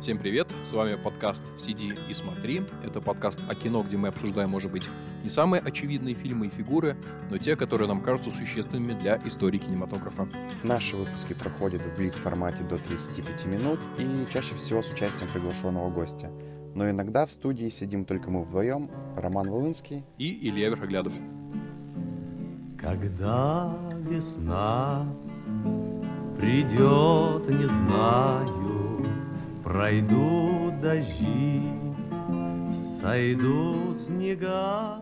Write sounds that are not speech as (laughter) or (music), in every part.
Всем привет, с вами подкаст «Сиди и смотри». Это подкаст о кино, где мы обсуждаем, может быть, не самые очевидные фильмы и фигуры, но те, которые нам кажутся существенными для истории кинематографа. Наши выпуски проходят в блиц-формате до 35 минут и чаще всего с участием приглашенного гостя. Но иногда в студии сидим только мы вдвоем, Роман Волынский и Илья Верхоглядов. Когда весна придет, не знаю, Пройдут дожди, сойдут снега.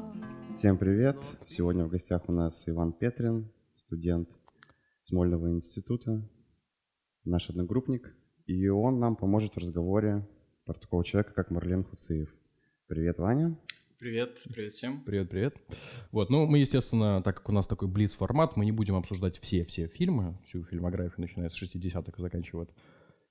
Всем привет! Сегодня в гостях у нас Иван Петрин, студент Смольного института, наш одногруппник. И он нам поможет в разговоре про такого человека, как Марлен Хуциев. Привет, Ваня. Привет, привет всем. Привет, привет. Вот, ну, мы, естественно, так как у нас такой блиц-формат, мы не будем обсуждать все-все фильмы, всю фильмографию, начиная с 60-х и заканчивая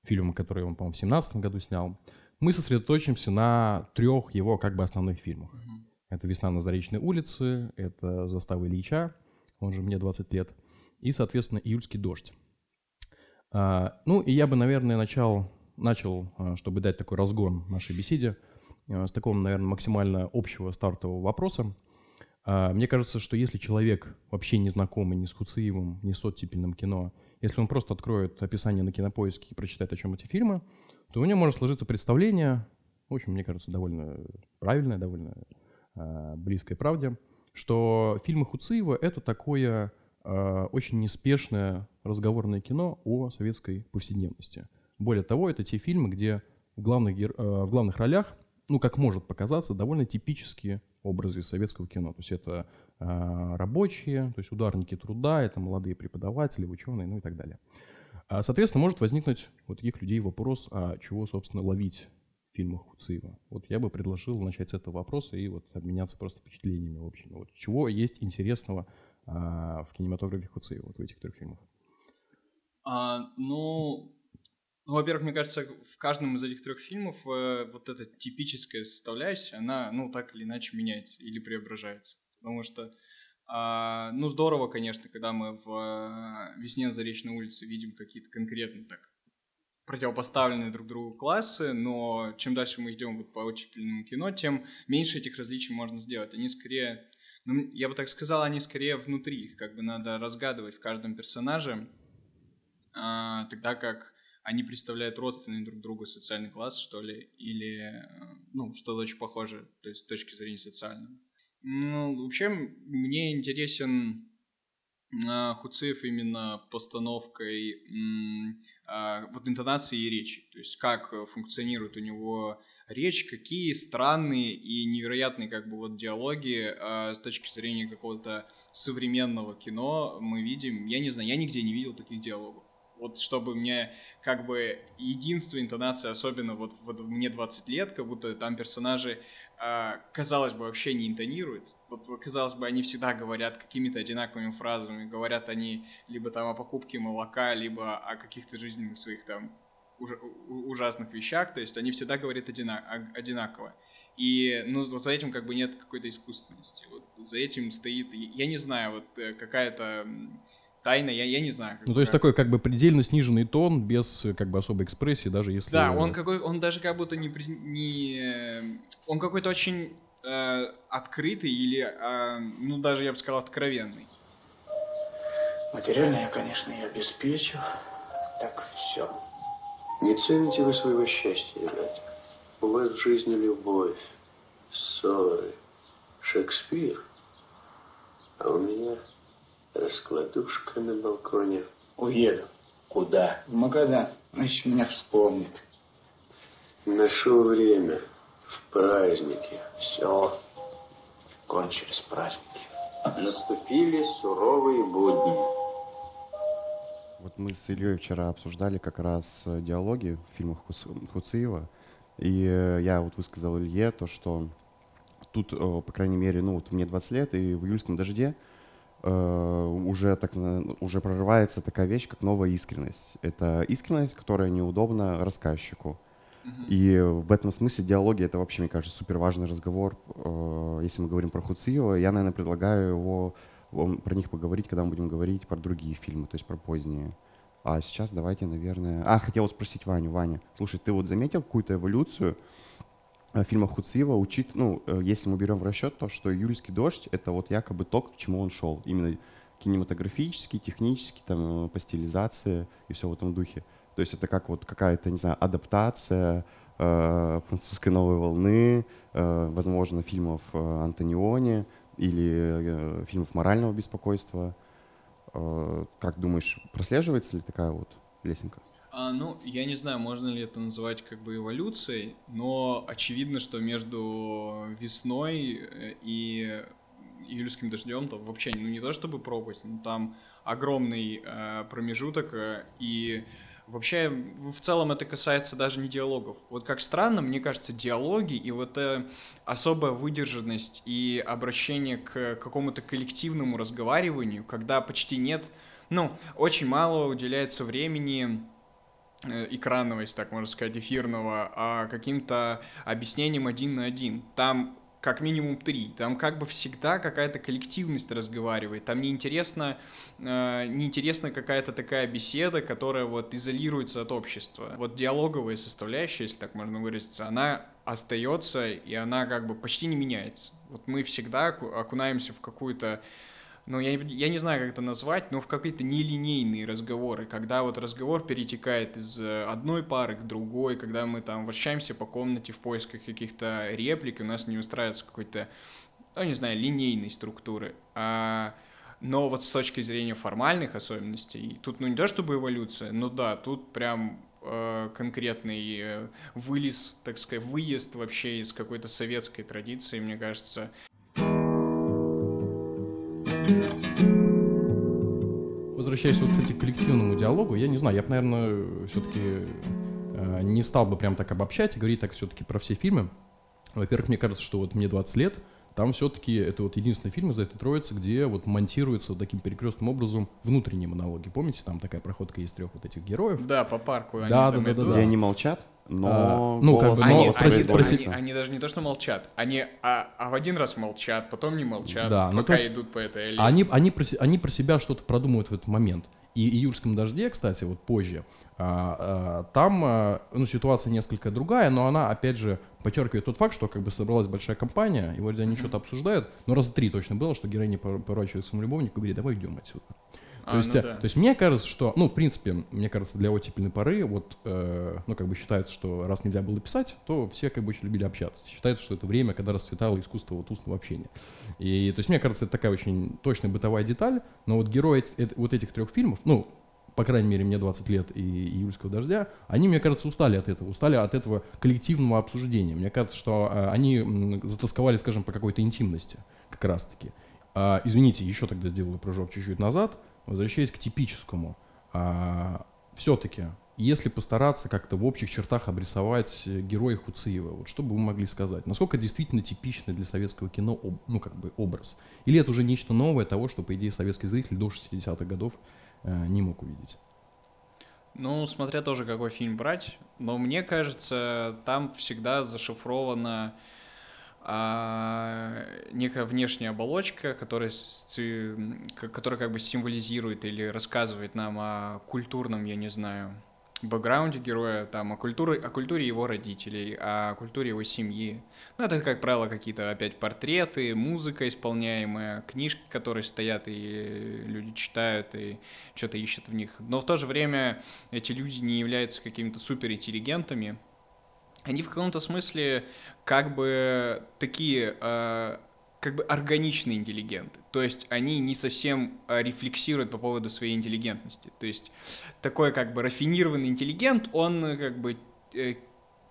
фильм, который он, по-моему, в 2017 году снял, мы сосредоточимся на трех его как бы основных фильмах. Uh-huh. Это «Весна на Заречной улице», это «Застава Ильича», он же «Мне 20 лет», и, соответственно, «Июльский дождь». А, ну, и я бы, наверное, начал, начал, а, чтобы дать такой разгон нашей беседе, а, с такого, наверное, максимально общего стартового вопроса. А, мне кажется, что если человек вообще не знакомый ни с Хуциевым, ни с оттепельным кино – если он просто откроет описание на кинопоиске и прочитает, о чем эти фильмы, то у него может сложиться представление, в общем, мне кажется, довольно правильное, довольно э, близкой правде, что фильмы Хуциева — это такое э, очень неспешное разговорное кино о советской повседневности. Более того, это те фильмы, где в главных, э, в главных ролях, ну, как может показаться, довольно типические образы советского кино. То есть это э, рабочие, то есть ударники труда, это молодые преподаватели, ученые, ну и так далее. А, соответственно, может возникнуть у таких людей вопрос, а чего, собственно, ловить в фильмах Хуциева? Вот я бы предложил начать с этого вопроса и вот обменяться просто впечатлениями в общем. Вот чего есть интересного а, в кинематографе Хуциева, вот в этих трех фильмах? А, ну, ну, во-первых, мне кажется, в каждом из этих трех фильмов э, вот эта типическая составляющая, она, ну, так или иначе меняется или преображается. Потому что, э, ну, здорово, конечно, когда мы в э, «Весне на Заречной улице» видим какие-то конкретно так противопоставленные друг другу классы, но чем дальше мы идем вот по оттепельному кино, тем меньше этих различий можно сделать. Они скорее, ну, я бы так сказал, они скорее внутри, их как бы надо разгадывать в каждом персонаже, э, тогда как они представляют родственный друг другу социальный класс, что ли, или, э, ну, что-то очень похожее, то есть с точки зрения социального. Ну, вообще, мне интересен э, Хуциев именно постановкой э, вот интонации и речи, то есть как функционирует у него речь, какие странные и невероятные как бы вот диалоги с точки зрения какого-то современного кино мы видим. Я не знаю, я нигде не видел таких диалогов. Вот чтобы мне как бы единство интонации, особенно вот, вот мне 20 лет, как будто там персонажи, э, казалось бы, вообще не интонируют. Вот, казалось бы, они всегда говорят какими-то одинаковыми фразами. Говорят они либо там о покупке молока, либо о каких-то жизненных своих там уж, ужасных вещах. То есть они всегда говорят одина, одинаково. И, ну, за этим как бы нет какой-то искусственности. Вот за этим стоит, я не знаю, вот э, какая-то тайна, я, я не знаю. Ну, то есть такой как бы предельно сниженный тон, без как бы особой экспрессии, даже если... Да, он какой, он даже как будто не... не он какой-то очень э, открытый или, э, ну, даже я бы сказал, откровенный. Материально я, конечно, и обеспечу. Так все. Не цените вы своего счастья, ребята. У вас в жизни любовь, ссоры, Шекспир. А у меня Раскладушка на балконе. Уеду. Куда? В Магадан. Значит, меня вспомнит. Нашел время. В празднике. Все. Кончились праздники. Наступили суровые будни. Вот мы с Ильей вчера обсуждали как раз э, диалоги в фильмах Хуциева. И э, я вот высказал Илье то, что тут, э, по крайней мере, ну вот мне 20 лет, и в июльском дожде уже, так, уже прорывается такая вещь, как новая искренность. Это искренность, которая неудобна рассказчику. И в этом смысле диалоги — это вообще, мне кажется, супер важный разговор. Э, если мы говорим про Хуциева, я, наверное, предлагаю его, про них поговорить, когда мы будем говорить про другие фильмы, то есть про поздние А сейчас давайте, наверное... А, хотел вот спросить Ваню. Ваня, слушай, ты вот заметил какую-то эволюцию э, в фильмах Хуциева, учит, ну, э, если мы берем в расчет то, что «Юльский дождь» — это вот якобы то, к чему он шел. Именно кинематографически, технически, там, э, по стилизации и все в этом духе. То есть это как вот какая-то, не знаю, адаптация э, французской новой волны, э, возможно, фильмов Антониони или э, фильмов морального беспокойства. Э, как думаешь, прослеживается ли такая вот лесенка? А, ну, я не знаю, можно ли это называть как бы эволюцией, но очевидно, что между весной э, и июльским дождем там вообще ну не то чтобы пропасть, но там огромный э, промежуток э, и Вообще, в целом это касается даже не диалогов. Вот как странно, мне кажется, диалоги и вот э, особая выдержанность и обращение к какому-то коллективному разговариванию, когда почти нет, ну, очень мало уделяется времени экранного, если так можно сказать, эфирного, а каким-то объяснением один на один. Там как минимум три. Там как бы всегда какая-то коллективность разговаривает. Там неинтересно, э, неинтересна какая-то такая беседа, которая вот изолируется от общества. Вот диалоговая составляющая, если так можно выразиться, она остается и она как бы почти не меняется. Вот мы всегда окунаемся в какую-то ну, я, я не знаю, как это назвать, но в какие-то нелинейные разговоры, когда вот разговор перетекает из э, одной пары к другой, когда мы там вращаемся по комнате в поисках каких-то реплик, и у нас не устраивается какой-то, ну, не знаю, линейной структуры. А, но вот с точки зрения формальных особенностей, тут, ну, не то чтобы эволюция, но да, тут прям э, конкретный э, вылез, так сказать, выезд вообще из какой-то советской традиции, мне кажется, Возвращаясь вот, кстати, к коллективному диалогу, я не знаю, я бы, наверное, все-таки э, не стал бы прям так обобщать и говорить так все-таки про все фильмы. Во-первых, мне кажется, что вот мне 20 лет, там все-таки это вот единственный фильм из этой троицы, где вот монтируется вот таким перекрестным образом внутренние монологи. Помните, там такая проходка есть трех вот этих героев? Да, по парку. Они да, да, да, да, да. Где они молчат? Но а, ну, как бы, но они, они, они, они даже не то, что молчат, они а, а в один раз молчат, потом не молчат, да, ну, пока ну, есть, идут по этой аллее. Они, они, про, они про себя что-то продумывают в этот момент. И «Июльском дожде», кстати, вот позже, а, а, там а, ну, ситуация несколько другая, но она, опять же, подчеркивает тот факт, что как бы собралась большая компания, и вроде они mm-hmm. что-то обсуждают, но раза три точно было, что героиня поворачивает своему любовнику и говорит, давай идем отсюда. А, то, есть, ну, да. то есть мне кажется, что, ну, в принципе, мне кажется, для оттепельной поры, вот, э, ну, как бы считается, что раз нельзя было писать, то все как бы очень любили общаться. Считается, что это время, когда расцветало искусство вот устного общения. И, то есть мне кажется, это такая очень точная бытовая деталь, но вот герои э, вот этих трех фильмов, ну, по крайней мере, мне 20 лет и «Июльского дождя», они, мне кажется, устали от этого, устали от этого коллективного обсуждения. Мне кажется, что э, они затасковали, скажем, по какой-то интимности как раз-таки. А, извините, еще тогда сделаю прыжок чуть-чуть назад – возвращаясь к типическому, а, все-таки, если постараться как-то в общих чертах обрисовать героя Хуциева, вот что бы вы могли сказать? Насколько действительно типичный для советского кино ну, как бы образ? Или это уже нечто новое того, что, по идее, советский зритель до 60-х годов э, не мог увидеть? Ну, смотря тоже какой фильм брать, но мне кажется, там всегда зашифровано а некая внешняя оболочка, которая, которая как бы символизирует или рассказывает нам о культурном, я не знаю, бэкграунде героя, там, о культуре, о культуре его родителей, о культуре его семьи. Ну, это, как правило, какие-то опять портреты, музыка исполняемая, книжки, которые стоят, и люди читают, и что-то ищут в них. Но в то же время эти люди не являются какими-то суперинтеллигентами, они в каком-то смысле как бы такие э, как бы органичные интеллигенты. То есть они не совсем э, рефлексируют по поводу своей интеллигентности. То есть такой как бы рафинированный интеллигент, он э, как бы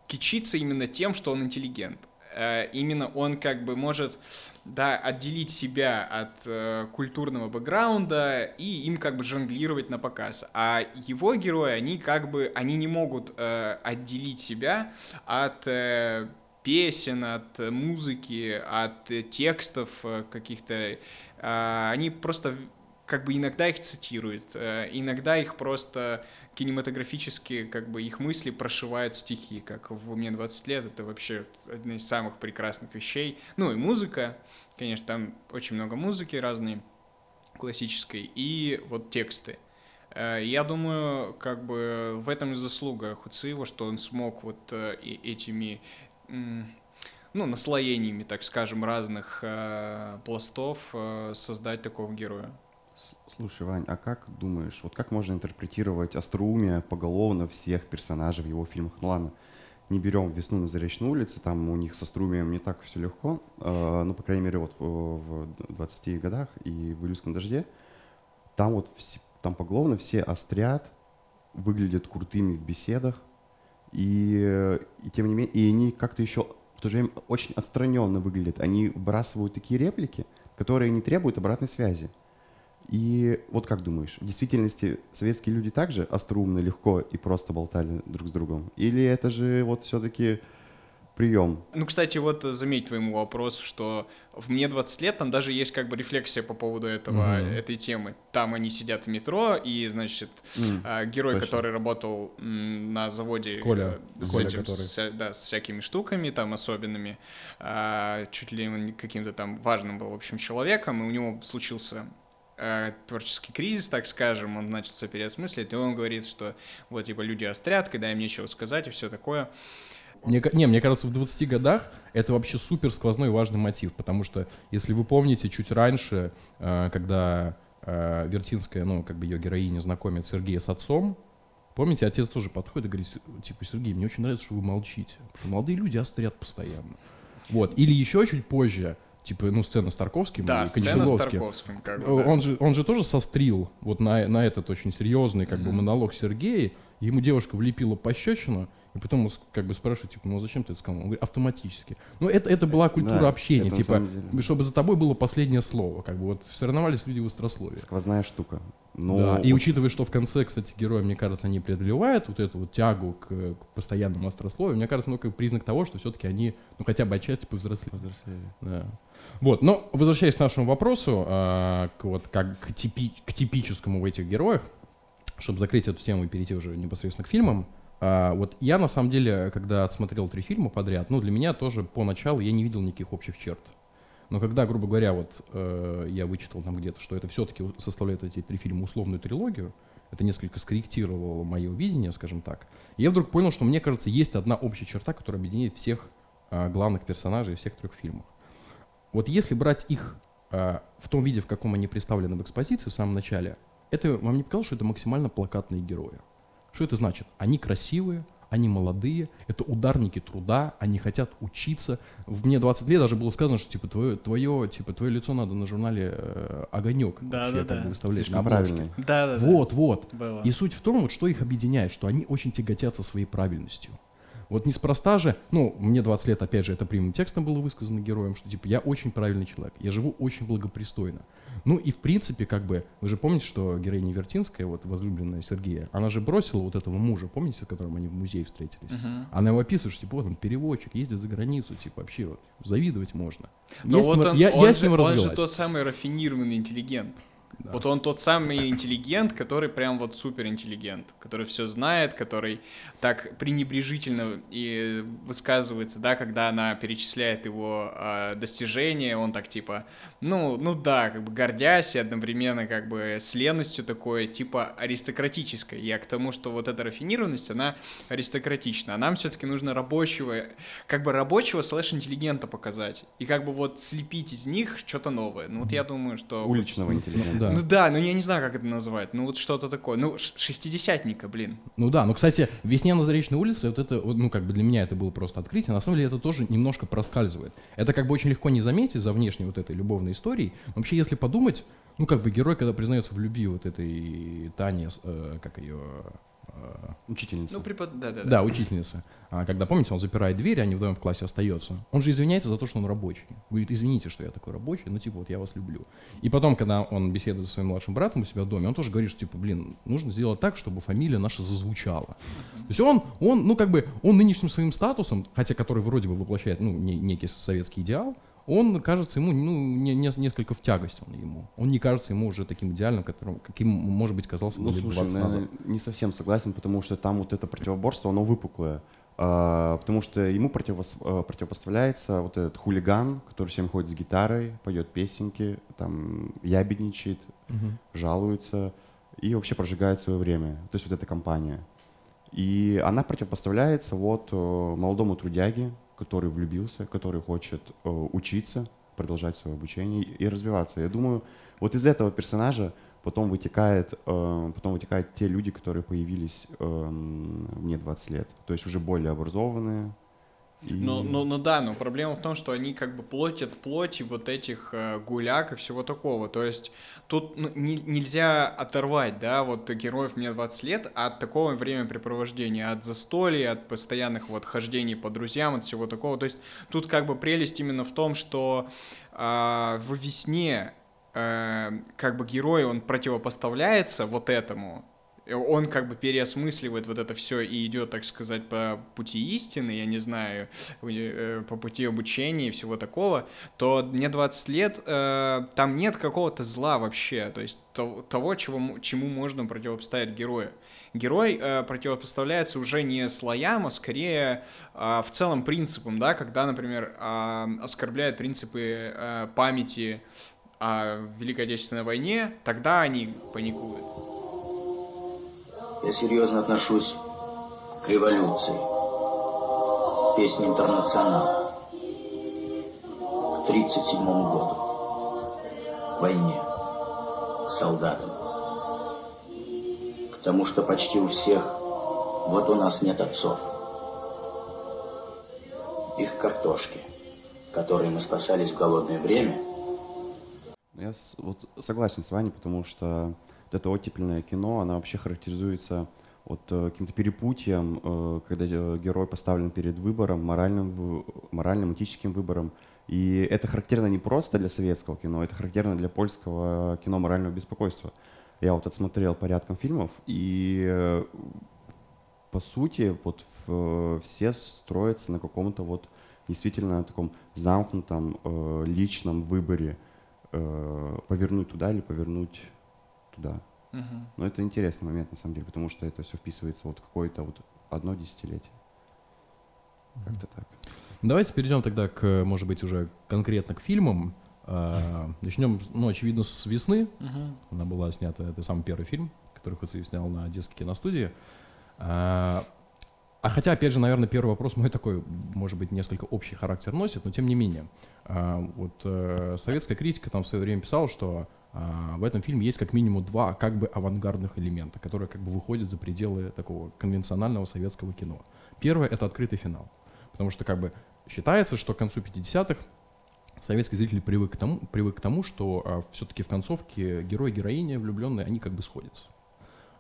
кичится именно тем, что он интеллигент. Э, именно он как бы может да, отделить себя от э, культурного бэкграунда и им как бы жонглировать на показ. А его герои, они как бы, они не могут э, отделить себя от э, песен, от музыки, от текстов э, каких-то. Э, они просто как бы иногда их цитируют, э, иногда их просто кинематографически как бы их мысли прошивают стихи, как в «Мне 20 лет», это вообще одна из самых прекрасных вещей. Ну и музыка, конечно, там очень много музыки разной, классической, и вот тексты. Э, Я думаю, как бы в этом и заслуга Хуциева, что он смог вот э, этими, ну, наслоениями, так скажем, разных э, пластов э, создать такого героя. Слушай, Вань, а как думаешь, вот как можно интерпретировать остроумие поголовно всех персонажей в его фильмах? Ну ладно, не берем «Весну на Заречной улице», там у них со остроумием не так все легко, э, ну, по крайней мере, вот в, в 20 годах и в «Июльском дожде», там вот вс- там поголовно все острят, выглядят крутыми в беседах, и, и тем не менее, и они как-то еще в то же время очень отстраненно выглядят. Они выбрасывают такие реплики, которые не требуют обратной связи. И вот как думаешь, в действительности советские люди также остроумно, легко и просто болтали друг с другом? Или это же вот все-таки прием? Ну, кстати, вот заметь твоему вопросу, что в «Мне 20 лет» там даже есть как бы рефлексия по поводу этого, Мгм. этой темы. Там они сидят в метро, и, значит, а, герой, точно. который работал на заводе Коля. э, с, Коля, этим, который. с, да, с всякими штуками там особенными, а, чуть ли он каким-то там важным был, в общем, человеком, и у него случился э, творческий кризис, так скажем, он начал все переосмыслить, и он говорит, что вот, типа, люди острят, когда им нечего сказать и все такое. Мне, не, мне кажется, в 20 годах это вообще супер сквозной важный мотив, потому что, если вы помните, чуть раньше, э, когда э, Вертинская, ну, как бы ее героиня знакомит Сергея с отцом, помните, отец тоже подходит и говорит, «С- типа, Сергей, мне очень нравится, что вы молчите, потому что молодые люди острят постоянно. Вот, или еще чуть позже, типа, ну, сцена с Тарковским Да, и сцена с. Тарковским, как бы, да. Он же, он же тоже сострил вот на, на этот очень серьезный как бы монолог Сергея. Ему девушка влепила пощечину, и потом он как бы спрашивает, типа, ну а зачем ты это сказал? Он говорит, автоматически. Ну это, это была культура Да, общения, типа, чтобы за тобой было последнее слово. Как бы вот соревновались люди в острословии. Сквозная штука. Но Да, и учитывая, что в конце, кстати, герои, мне кажется, они преодолевают вот эту вот тягу к, к постоянному острословию, мне кажется, ну, как признак того, что все-таки они, ну, хотя бы отчасти повзрослели. повзрослели. Да. Вот, но возвращаясь к нашему вопросу, а, к, вот, как к, типи- к типическому в этих героях, чтобы закрыть эту тему и перейти уже непосредственно к фильмам, а, вот я на самом деле, когда отсмотрел три фильма подряд, ну, для меня тоже поначалу я не видел никаких общих черт. Но когда, грубо говоря, вот э, я вычитал там где-то, что это все-таки составляет эти три фильма условную трилогию, это несколько скорректировало мое видение, скажем так. И я вдруг понял, что мне кажется, есть одна общая черта, которая объединяет всех а, главных персонажей всех трех фильмов. Вот если брать их а, в том виде, в каком они представлены в экспозиции в самом начале, это вам не показалось, что это максимально плакатные герои? Что это значит? Они красивые, они молодые, это ударники труда, они хотят учиться. В мне 20 лет даже было сказано, что типа твое, твое, типа, твое лицо надо на журнале э, «Огонек» Да, вообще, да, как да. бы выставлять на Слишком обложке. правильный. Да, да, да. Вот, вот. Было. И суть в том, вот, что их объединяет, что они очень тяготятся своей правильностью. Вот неспроста же, ну, мне 20 лет, опять же, это прямым текстом было высказано героем, что, типа, я очень правильный человек, я живу очень благопристойно. Ну, и, в принципе, как бы, вы же помните, что героиня Вертинская, вот, возлюбленная Сергея, она же бросила вот этого мужа, помните, с которым они в музее встретились? Мгм. Она его описывает, что, типа, вот он переводчик, ездит за границу, типа, вообще, вот, завидовать можно. Но Я с вот ним- он, я, он я же, с ним он же тот самый рафинированный интеллигент. Вот он тот самый интеллигент, который прям вот супер интеллигент, который все знает, который так пренебрежительно и высказывается, да, когда она перечисляет его а, достижения, он так типа, ну, ну да, как бы гордясь и одновременно как бы с ленностью такое, типа аристократическое. Я к тому, что вот эта рафинированность, она аристократична, а нам все-таки нужно рабочего, как бы рабочего слэш-интеллигента показать, и как бы вот слепить из них что-то новое. Ну вот я думаю, что... Уличного интеллигента. Да. ну да, ну я не знаю, как это назвать. Ну вот что-то такое. Ну, шестидесятника, блин. Ну да, ну, кстати, «Весне на Заречной улице», вот это, ну, как бы для меня это было просто открытие, на самом деле это тоже немножко проскальзывает. Это как бы очень легко не заметить за внешней вот этой любовной историей. Вообще, если подумать, ну, как бы герой, когда признается в любви вот этой Тане, э, как ее... э, Учительница. Ну, препод... да, да, да. да, учительница. А когда, помните, он запирает дверь, они вдвоем в классе остается. Он же извиняется за то, что он рабочий. Говорит, извините, что я такой рабочий, ну, типа, вот я вас люблю. И потом, когда он беседует со своим младшим братом у себя в доме, он тоже говорит, что, типа, блин, нужно сделать так, чтобы фамилия наша зазвучала. То есть он, он, ну, как бы, он нынешним своим статусом, хотя который вроде бы воплощает, ну, не- некий советский идеал, он кажется ему, ну, не- не- несколько в тягость он ему. Он не кажется ему уже таким идеальным, которым, каким, может быть, казался Ну, лет слушай, 20 назад. не совсем согласен, потому что там вот это противоборство, оно выпуклое. А, потому что ему противос- э, противопоставляется вот этот хулиган, который всем ходит с гитарой, поет песенки, там ябедничает, Мгм. жалуется. и вообще прожигает свое время. То есть вот эта компания. И она противопоставляется вот э, молодому трудяге, который влюбился, который хочет э, учиться, продолжать свое обучение и развиваться. Я думаю, вот из этого персонажа потом вытекает, э, потом вытекают те люди, которые появились э, мне 20 лет. То есть уже более образованные, и... Ну, ну, ну да, но проблема в том, что они как бы плотят плоти вот этих э, гуляк и всего такого. То есть тут ну, не, нельзя оторвать, да, вот героев мне 20 лет от такого времяпрепровождения, от застолья, от постоянных вот хождений по друзьям, от всего такого. То есть тут как бы прелесть именно в том, что э, в весне э, как бы герой, он противопоставляется вот этому, он как бы переосмысливает вот это все и идет, так сказать, по пути истины, я не знаю, э, по пути обучения и всего такого, то мне 20 лет, э, там нет какого-то зла вообще, то есть того, чего, чему можно противопоставить герою. Герой э, противопоставляется уже не слоям, а скорее э, в целом принципам, да, когда, например, э, оскорбляют принципы э, памяти о Великой Отечественной войне, тогда они паникуют. Я серьезно отношусь к революции, песне «Интернационал», к 1937 году, к войне, к солдатам, к тому, что почти у всех, вот у нас нет отцов, их картошки, которые мы спасались в голодное время. Я вот согласен с вами, потому что это оттепельное кино, она вообще характеризуется вот э, каким-то перепутьем, э, когда э, герой поставлен перед выбором, моральным, моральным, этическим выбором. И это характерно не просто для советского кино, это характерно для польского кино морального беспокойства. Я вот отсмотрел порядком фильмов, и по сути вот все строятся на каком-то вот действительно таком замкнутом личном выборе повернуть туда или повернуть туда. Угу. Но это интересный момент, на самом деле, потому что это все вписывается вот в какое-то вот одно десятилетие. Угу. Как-то так. Давайте перейдем тогда к, может быть, уже конкретно к фильмам. А, начнем, ну, очевидно, с «Весны». Угу. Она была снята, это самый первый фильм, который Хуцеев снял на детской киностудии. А, а хотя, опять же, наверное, первый вопрос мой такой, может быть, несколько общий характер носит, но тем не менее. А, вот э, советская критика там в свое время писала, что в этом фильме есть как минимум два как бы авангардных элемента, которые как бы выходят за пределы такого конвенционального советского кино. Первое — это открытый финал. Потому что как бы считается, что к концу 50-х советский зритель привык к тому, привык к тому что а, все-таки в концовке герой и героиня влюбленные, они как бы сходятся.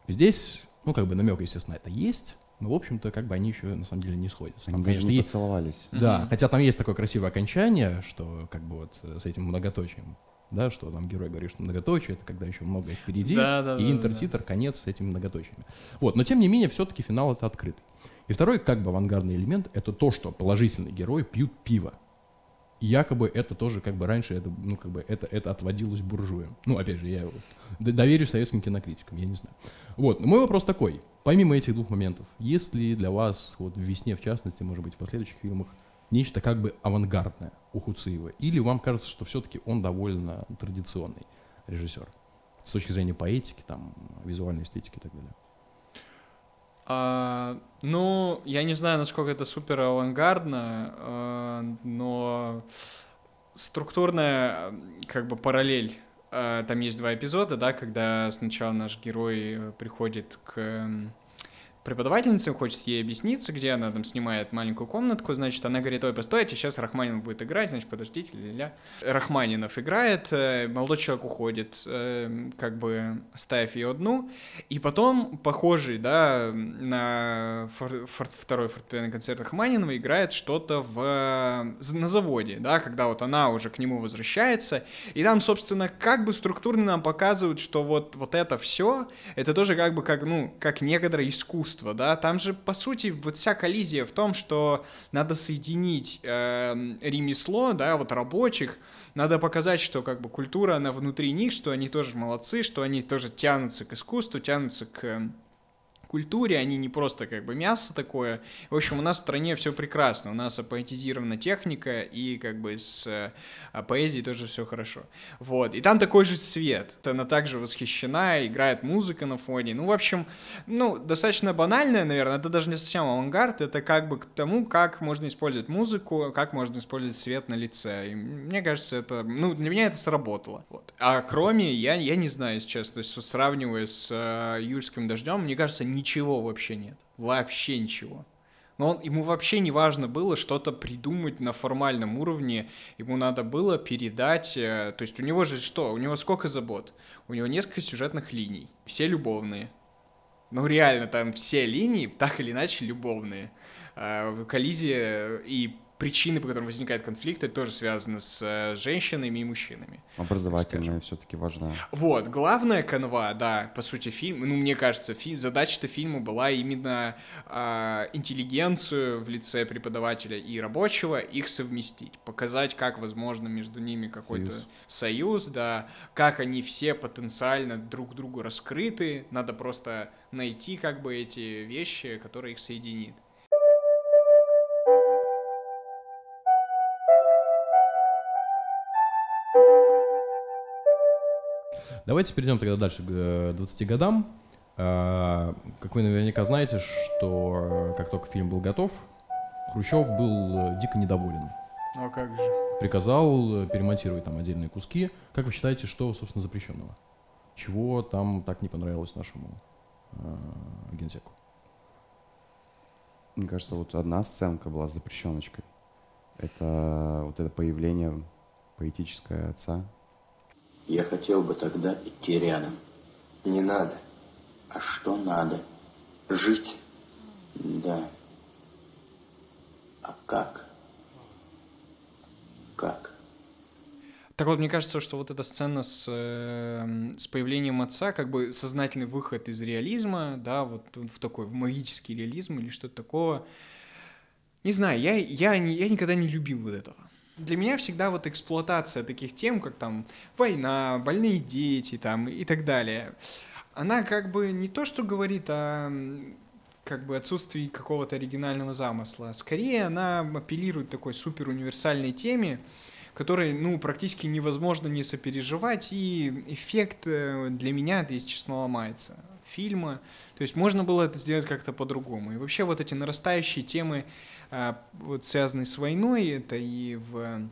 Здесь, ну, как бы намек, естественно, это есть, но, в общем-то, как бы они еще на самом деле не сходятся. Они там, конечно, не поцеловались. Да, mm-hmm. хотя там есть такое красивое окончание, что как бы вот с этим многоточием да, что там герой говорит, что многоточие, это когда еще многое впереди, да, да, и интертитр, да. конец с этими многоточиями. Вот, но тем не менее, все-таки финал это открытый. И второй, как бы авангардный элемент, это то, что положительный герой пьют пиво. И якобы это тоже, как бы раньше, это, ну, как бы это, это отводилось буржуям. Ну, опять же, я доверюсь советским кинокритикам, я не знаю. Вот, мой вопрос такой. Помимо этих двух моментов, есть ли для вас, вот в «Весне» в частности, может быть, в последующих фильмах, нечто как бы авангардное у Хуциева? Или вам кажется, что все-таки он довольно традиционный режиссер с точки зрения поэтики, там, визуальной эстетики и так далее? А, ну, я не знаю, насколько это супер авангардно, а, но структурная как бы параллель. А, там есть два эпизода, да, когда сначала наш герой приходит к преподавательница, хочет ей объясниться, где она там снимает маленькую комнатку, значит, она говорит, ой, постойте, сейчас Рахманинов будет играть, значит, подождите, ля-ля. Рахманинов играет, э, молодой человек уходит, э, как бы оставив ее одну, и потом похожий, да, на фор- фор- второй фортепианный концерт Рахманинова играет что-то в, на заводе, да, когда вот она уже к нему возвращается, и там, собственно, как бы структурно нам показывают, что вот, вот это все, это тоже как бы как, ну, как некоторое искусство, искусство, да, там же, по сути, вот вся коллизия в том, что надо соединить э, ремесло, да, вот рабочих, надо показать, что как бы культура, она внутри них, что они тоже молодцы, что они тоже тянутся к искусству, тянутся к культуре, они не просто как бы мясо такое. В общем, у нас в стране все прекрасно, у нас апоэтизирована техника, и как бы с э, поэзией тоже все хорошо. Вот, и там такой же свет, она также восхищена, играет музыка на фоне, ну, в общем, ну, достаточно банальное, наверное, это даже не совсем авангард, это как бы к тому, как можно использовать музыку, как можно использовать свет на лице, и мне кажется, это, ну, для меня это сработало. Вот. А кроме, я, я не знаю, если честно, то есть сравнивая с э, «Юрским дождем», мне кажется, ничего вообще нет. Вообще ничего. Но он, ему вообще не важно было что-то придумать на формальном уровне. Ему надо было передать... Э, то есть у него же что? У него сколько забот? У него несколько сюжетных линий. Все любовные. Ну реально, там все линии так или иначе любовные. Э, коллизия и причины, по которым возникает конфликт, это тоже связано с э, женщинами и мужчинами. Образовательная все-таки важна. Вот, главная канва, да, по сути, фильм, ну, мне кажется, фильм, задача-то фильма была именно э, интеллигенцию в лице преподавателя и рабочего их совместить, показать, как возможно между ними какой-то союз. союз, да, как они все потенциально друг другу раскрыты, надо просто найти как бы эти вещи, которые их соединит. Давайте перейдем тогда дальше к 20 э, годам. А, как вы наверняка знаете, что э, как только фильм был готов, Хрущев был э, дико недоволен. Ну а как же? Приказал перемонтировать там отдельные куски. Как вы считаете, что, собственно, запрещенного? Чего там так не понравилось нашему э, генсеку? Мне кажется, вот одна сценка была запрещеночкой. Это вот это появление поэтическое отца я хотел бы тогда идти рядом. Не надо. А что надо? Жить. Да. А как? Как? Так вот, мне кажется, что вот эта сцена с, э, с появлением отца, как бы сознательный выход из реализма, да, вот в такой, в магический реализм или что-то такого. Не знаю, я, я, не, я никогда не любил вот этого. Для меня всегда вот эксплуатация таких тем, как там война, больные дети там и так далее, она как бы не то, что говорит о как бы отсутствии какого-то оригинального замысла. Скорее, она апеллирует такой супер универсальной теме, которой, ну, практически невозможно не сопереживать, и эффект э, для меня если честно, ломается фильма. То есть можно было это сделать как-то по-другому. И вообще вот эти нарастающие темы а, вот связанный с войной, это и в,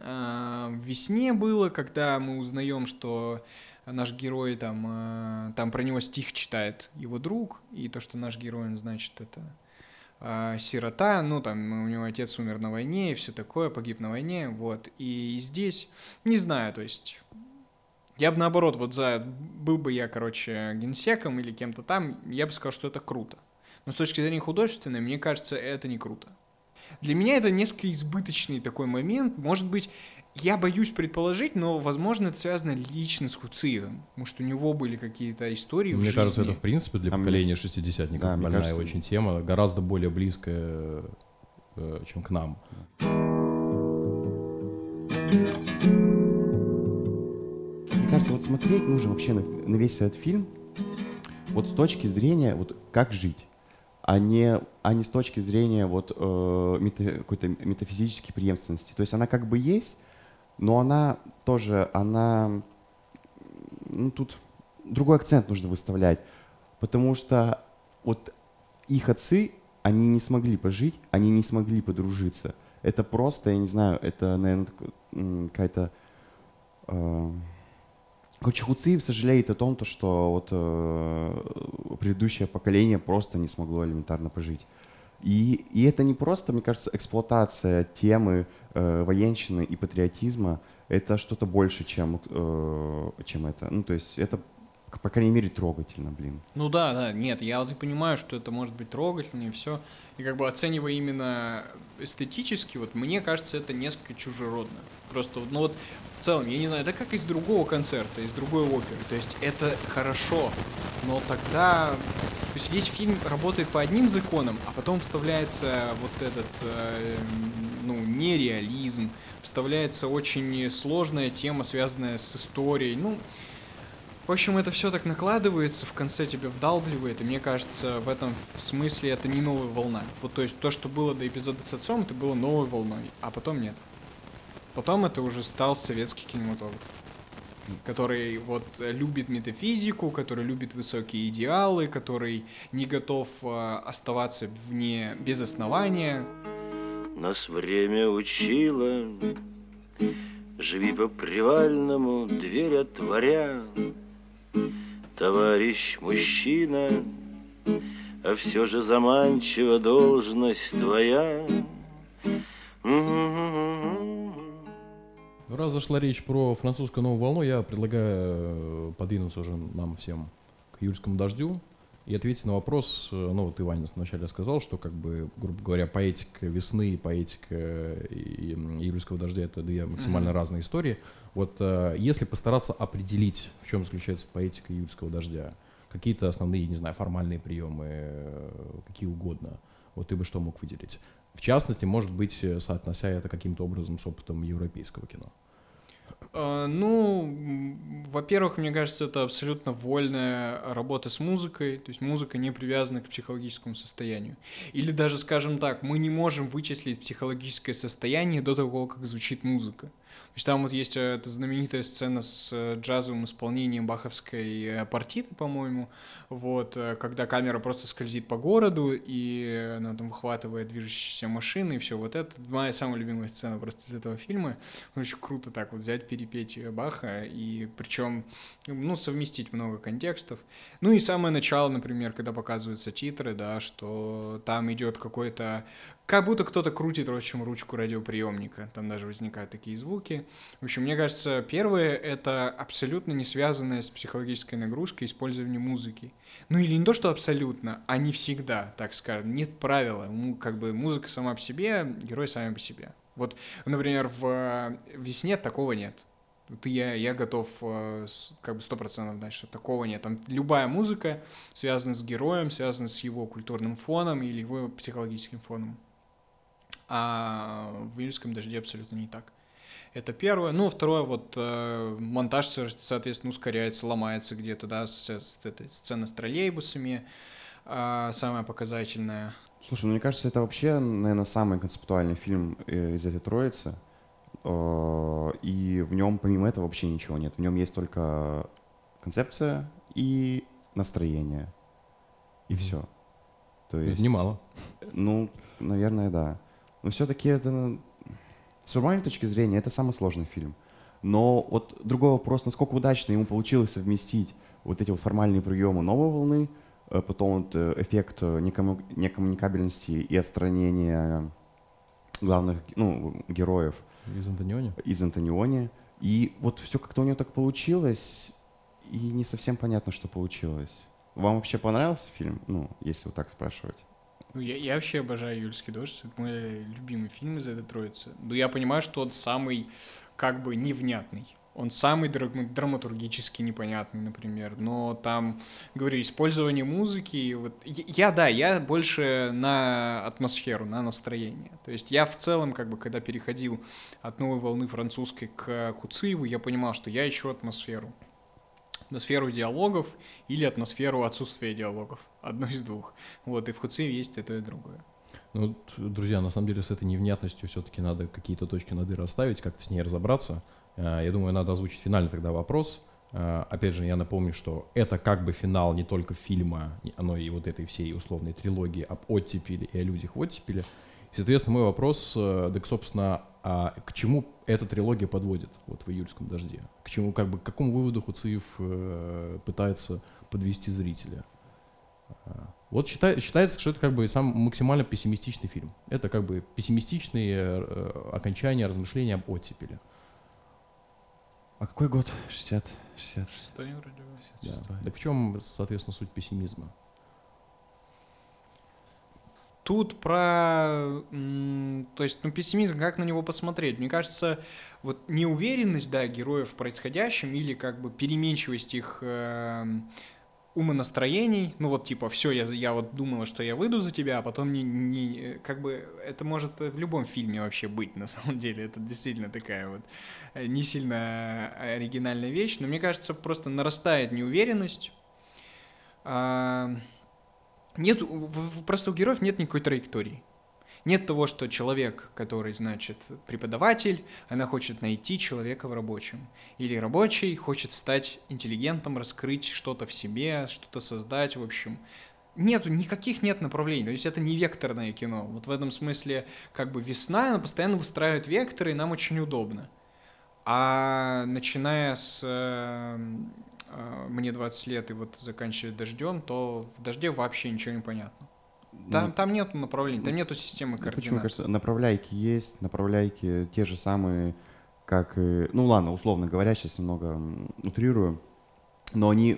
а, в весне было, когда мы узнаем, что наш герой там, а, там про него стих читает его друг, и то, что наш герой, значит, это сирота, ну, там, у него отец умер на войне и все такое, погиб на войне, вот, и здесь, не знаю, то есть, я бы наоборот, вот за, был бы я, короче, генсеком или кем-то там, я бы сказал, что это круто. Но с точки зрения художественной, мне кажется, это не круто. Для меня это несколько избыточный такой момент. Может быть, я боюсь предположить, но, возможно, это связано лично с Хуциевым. Может, у него были какие-то истории Мне в жизни. кажется, это, в принципе, для а поколения мне... шестидесятников да, больная кажется... очень тема, гораздо более близкая, э, чем к нам. Мне кажется, вот смотреть нужно вообще на, на весь этот фильм вот с точки зрения, вот как жить а не, а не с точки зрения вот, э, мета, какой-то метафизической преемственности. То есть она как бы есть, но она тоже, она, ну тут другой акцент нужно выставлять, потому что вот их отцы, они не смогли пожить, они не смогли подружиться. Это просто, я не знаю, это, наверное, какая-то... Э, Короче, Хуциев сожалеет о том, то, что вот, э, предыдущее поколение просто не смогло элементарно пожить. И, и это не просто, мне кажется, эксплуатация темы э, военщины и патриотизма, это что-то больше, чем, э, чем это. Ну, то есть это по крайней мере, трогательно, блин. Ну да, да, нет, я вот и понимаю, что это может быть трогательно и все. И как бы оценивая именно эстетически, вот мне кажется, это несколько чужеродно. Просто, ну вот в целом, я не знаю, это как из другого концерта, из другой оперы. То есть это хорошо, но тогда... То есть весь фильм работает по одним законам, а потом вставляется вот этот, э, ну, нереализм, вставляется очень сложная тема, связанная с историей. Ну, В общем, это все так накладывается, в конце тебя вдалбливает, и мне кажется, в этом смысле это не новая волна. Вот то есть то, что было до эпизода с отцом, это было новой волной, а потом нет. Потом это уже стал советский кинематограф который вот э, любит метафизику, который любит высокие идеалы, который не готов э, оставаться вне без основания. Нас время учило, живи по привальному, дверь отворя. Товарищ мужчина, а все же заманчива должность твоя. Ну, раз зашла речь про французскую новую волну, я предлагаю э, подвинуться уже нам всем к юльскому дождю и ответить на вопрос, э, ну вот Иванин вначале сказал, что как бы, грубо говоря, поэтика весны и поэтика июльского дождя это две максимально mm-hmm. разные истории. Вот э, если постараться определить, в чем заключается поэтика июльского дождя, какие-то основные, не знаю, формальные приемы, какие угодно, вот ты бы что мог выделить? В частности, может быть, соотнося это каким-то образом с опытом европейского кино. А, ну, во-первых, мне кажется, это абсолютно вольная работа с музыкой, то есть музыка не привязана к психологическому состоянию. Или даже, скажем так, мы не можем вычислить психологическое состояние до того, как звучит музыка. То есть там вот есть э, эта знаменитая сцена с э, джазовым исполнением баховской э, партиты, по-моему, вот, когда камера просто скользит по городу, и она там выхватывает движущиеся машины, и все вот это. Моя самая любимая сцена просто из этого фильма. Очень круто так вот взять, перепеть Баха, и причем, ну, совместить много контекстов. Ну и самое начало, например, когда показываются титры, да, что там идет какой-то как будто кто-то крутит, в общем, ручку радиоприемника. Там даже возникают такие звуки. В общем, мне кажется, первое — это абсолютно не связанное с психологической нагрузкой использование музыки. Ну или не то, что абсолютно, а не всегда, так скажем. Нет правила. Как бы музыка сама по себе, герой сами по себе. Вот, например, в «Весне» такого нет. Ты, я, я готов э, как бы сто процентов дать, что такого нет. Там любая музыка связана с героем, связана с его культурным фоном или его психологическим фоном а в июльском дожде абсолютно не так. Это первое. Ну, второе, вот э, монтаж, соответственно, ускоряется, ломается где-то, да, с, с этой сцены с троллейбусами, э, самая показательная. Слушай, ну мне кажется, это вообще, наверное, самый концептуальный фильм э, из этой троицы. Э, и в нем помимо этого вообще ничего нет. В нем есть только концепция и настроение. И все. То есть... Немало. Ну, наверное, да. Но все-таки это, с формальной точки зрения, это самый сложный фильм. Но вот другой вопрос, насколько удачно ему получилось совместить вот эти вот формальные приемы новой волны, э, потом вот э, эффект э, некому, некоммуникабельности и отстранения главных ну, героев. Из Антониони? Из Антониони. И вот все как-то у него так получилось, и не совсем понятно, что получилось. Вам вообще понравился фильм? Ну, если вот так спрашивать. Ну, я, я вообще обожаю «Июльский дождь». Это мой любимый фильм из этой троицы. Но я понимаю, что он самый, как бы, невнятный. Он самый драматургически непонятный, например. Но там, говорю, использование музыки... Вот, я, да, я больше на атмосферу, на настроение. То есть я в целом, как бы, когда переходил от новой волны французской к Хуциеву, я понимал, что я ищу атмосферу атмосферу диалогов или атмосферу отсутствия диалогов. Одно из двух. Вот, и в Хуци есть и то, и другое. Ну, друзья, на самом деле с этой невнятностью все-таки надо какие-то точки над «и» расставить, как-то с ней разобраться. А, я думаю, надо озвучить финальный тогда вопрос. А, опять же, я напомню, что это как бы финал не только фильма, оно и вот этой всей условной трилогии об оттепели и о людях в оттепели. И, соответственно, мой вопрос, э, так, собственно, а к чему эта трилогия подводит вот в июльском дожде? К чему, как бы, к какому выводу Хуциев э, пытается подвести зрителя? А, вот считай, считается, что это как бы сам максимально пессимистичный фильм. Это как бы пессимистичные э, окончания, размышления об оттепели. А какой год? 60? 60. Шестой вроде бы. Да. Так в чем, соответственно, суть пессимизма? Тут про, то есть, ну, пессимизм, как на него посмотреть? Мне кажется, вот неуверенность, да, героев в происходящем или как бы переменчивость их э, умонастроений, ну вот типа все, я, я вот думала, что я выйду за тебя, а потом не, не, как бы это может в любом фильме вообще быть (laughs) на самом деле, это действительно такая вот э, не сильно оригинальная вещь, но мне кажется просто нарастает неуверенность, нет, просто у героев нет никакой траектории. Нет того, что человек, который, значит, преподаватель, она хочет найти человека в рабочем. Или рабочий хочет стать интеллигентом, раскрыть что-то в себе, что-то создать, в общем. Нету, никаких нет направлений. То есть это не векторное кино. Вот в этом смысле, как бы весна, она постоянно выстраивает векторы, и нам очень удобно. А начиная с э, мне 20 лет и вот заканчивая дождем, то в дожде вообще ничего не понятно. Там, ну, там нет направлений, там нету системы координат. Почему, кажется, направляйки есть, направляйки те же самые, как и... Ну ладно, условно говоря, сейчас немного утрирую, но они,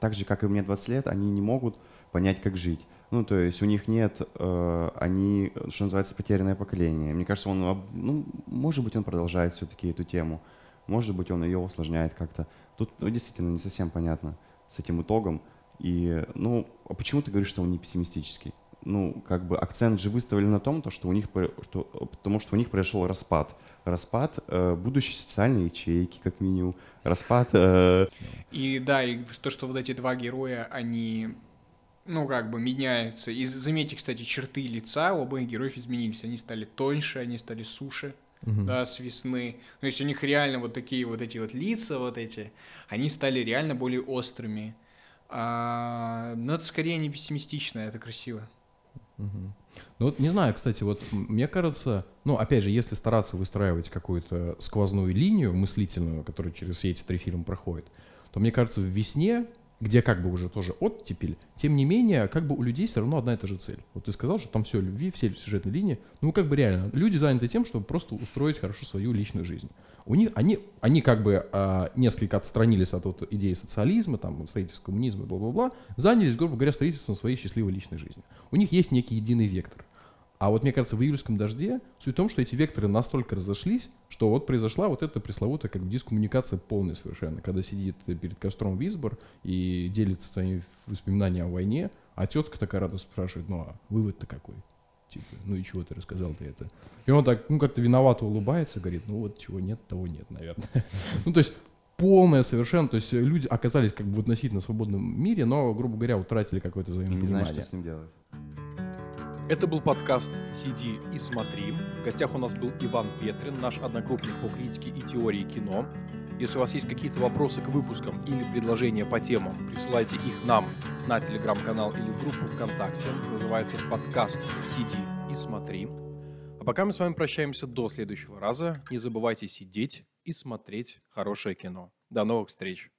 так же, как и мне 20 лет, они не могут понять, как жить. Ну, то есть у них нет, э, они, что называется, потерянное поколение. Мне кажется, он, ну, может быть, он продолжает все-таки эту тему, может быть, он ее усложняет как-то. Тут ну, действительно не совсем понятно с этим итогом. И, ну, а почему ты говоришь, что он не пессимистический? Ну, как бы акцент же выставили на том, то, что у них, что, потому что у них произошел распад. Распад э, будущей социальной ячейки, как минимум. Распад... Э... И да, и то, что вот эти два героя, они ну, как бы меняются. И заметьте, кстати, черты лица у обоих героев изменились. Они стали тоньше, они стали суше, угу. да, с весны. То есть у них реально вот такие вот эти вот лица вот эти, они стали реально более острыми. А, но это скорее не пессимистично, это красиво. Угу. Ну вот не знаю, кстати, вот мне кажется, ну опять же, если стараться выстраивать какую-то сквозную линию мыслительную, которая через все эти три фильма проходит, то мне кажется, в весне где как бы уже тоже оттепель, тем не менее, как бы у людей все равно одна и та же цель. Вот ты сказал, что там все любви, все сюжетные линии. Ну, как бы реально, люди заняты тем, чтобы просто устроить хорошо свою личную жизнь. У них, они, они как бы а, несколько отстранились от вот, идеи социализма, там, строительства коммунизма, бла-бла-бла, занялись, грубо говоря, строительством своей счастливой личной жизни. У них есть некий единый вектор. А вот мне кажется, в июльском дожде суть в том, что эти векторы настолько разошлись, что вот произошла вот эта пресловутая как бы дискоммуникация полная совершенно, когда сидит перед костром Висбор и делится своими воспоминаниями о войне, а тетка такая рада спрашивает, ну а вывод-то какой? Типа, ну и чего ты рассказал ты это? И он так, ну как-то виновато улыбается, говорит, ну вот чего нет, того нет, наверное. (laughs) ну то есть полное совершенно, то есть люди оказались как бы в относительно свободном мире, но, грубо говоря, утратили какое-то взаимопонимание. Не знаю, что с ним делать. Это был подкаст «Сиди и смотри». В гостях у нас был Иван Петрин, наш однокрупник по критике и теории кино. Если у вас есть какие-то вопросы к выпускам или предложения по темам, присылайте их нам на телеграм-канал или в группу ВКонтакте. Называется подкаст «Сиди и смотри». А пока мы с вами прощаемся до следующего раза. Не забывайте сидеть и смотреть хорошее кино. До новых встреч!